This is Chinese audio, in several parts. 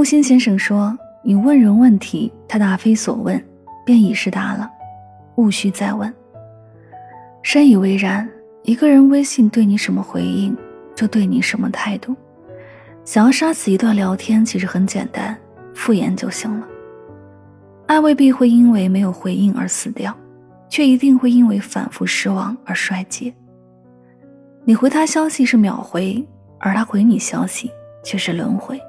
木心先生说：“你问人问题，他答非所问，便已是答了，勿需再问。”深以为然。一个人微信对你什么回应，就对你什么态度。想要杀死一段聊天，其实很简单，敷衍就行了。爱未必会因为没有回应而死掉，却一定会因为反复失望而衰竭。你回他消息是秒回，而他回你消息却是轮回。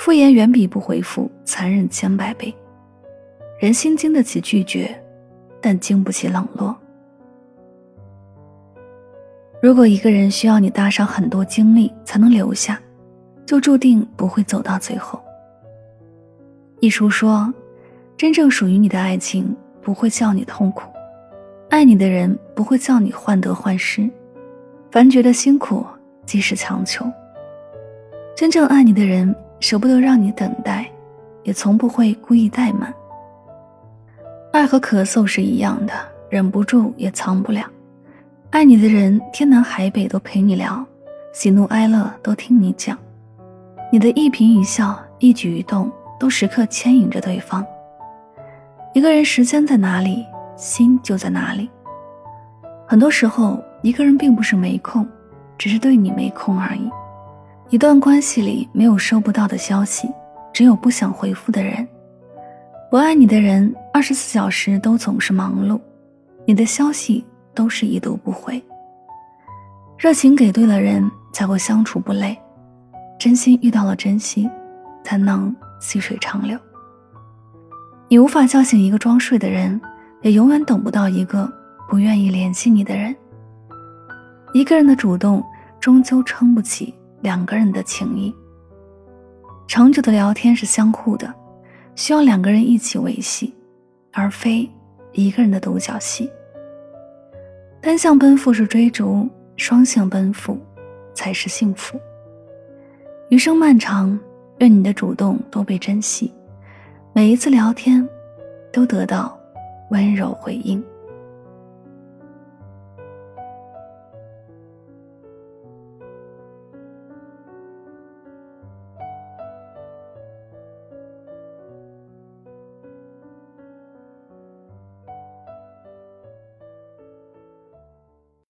敷衍远比不回复残忍千百倍。人心经得起拒绝，但经不起冷落。如果一个人需要你搭上很多精力才能留下，就注定不会走到最后。一书说，真正属于你的爱情不会叫你痛苦，爱你的人不会叫你患得患失，凡觉得辛苦即是强求。真正爱你的人舍不得让你等待，也从不会故意怠慢。爱和咳嗽是一样的，忍不住也藏不了。爱你的人，天南海北都陪你聊，喜怒哀乐都听你讲，你的一颦一笑、一举一动都时刻牵引着对方。一个人时间在哪里，心就在哪里。很多时候，一个人并不是没空，只是对你没空而已。一段关系里没有收不到的消息，只有不想回复的人。不爱你的人，二十四小时都总是忙碌，你的消息。都是已读不回。热情给对了人，才会相处不累；真心遇到了真心，才能细水长流。你无法叫醒一个装睡的人，也永远等不到一个不愿意联系你的人。一个人的主动，终究撑不起两个人的情谊。长久的聊天是相互的，需要两个人一起维系，而非一个人的独角戏。单向奔赴是追逐，双向奔赴才是幸福。余生漫长，愿你的主动都被珍惜，每一次聊天都得到温柔回应。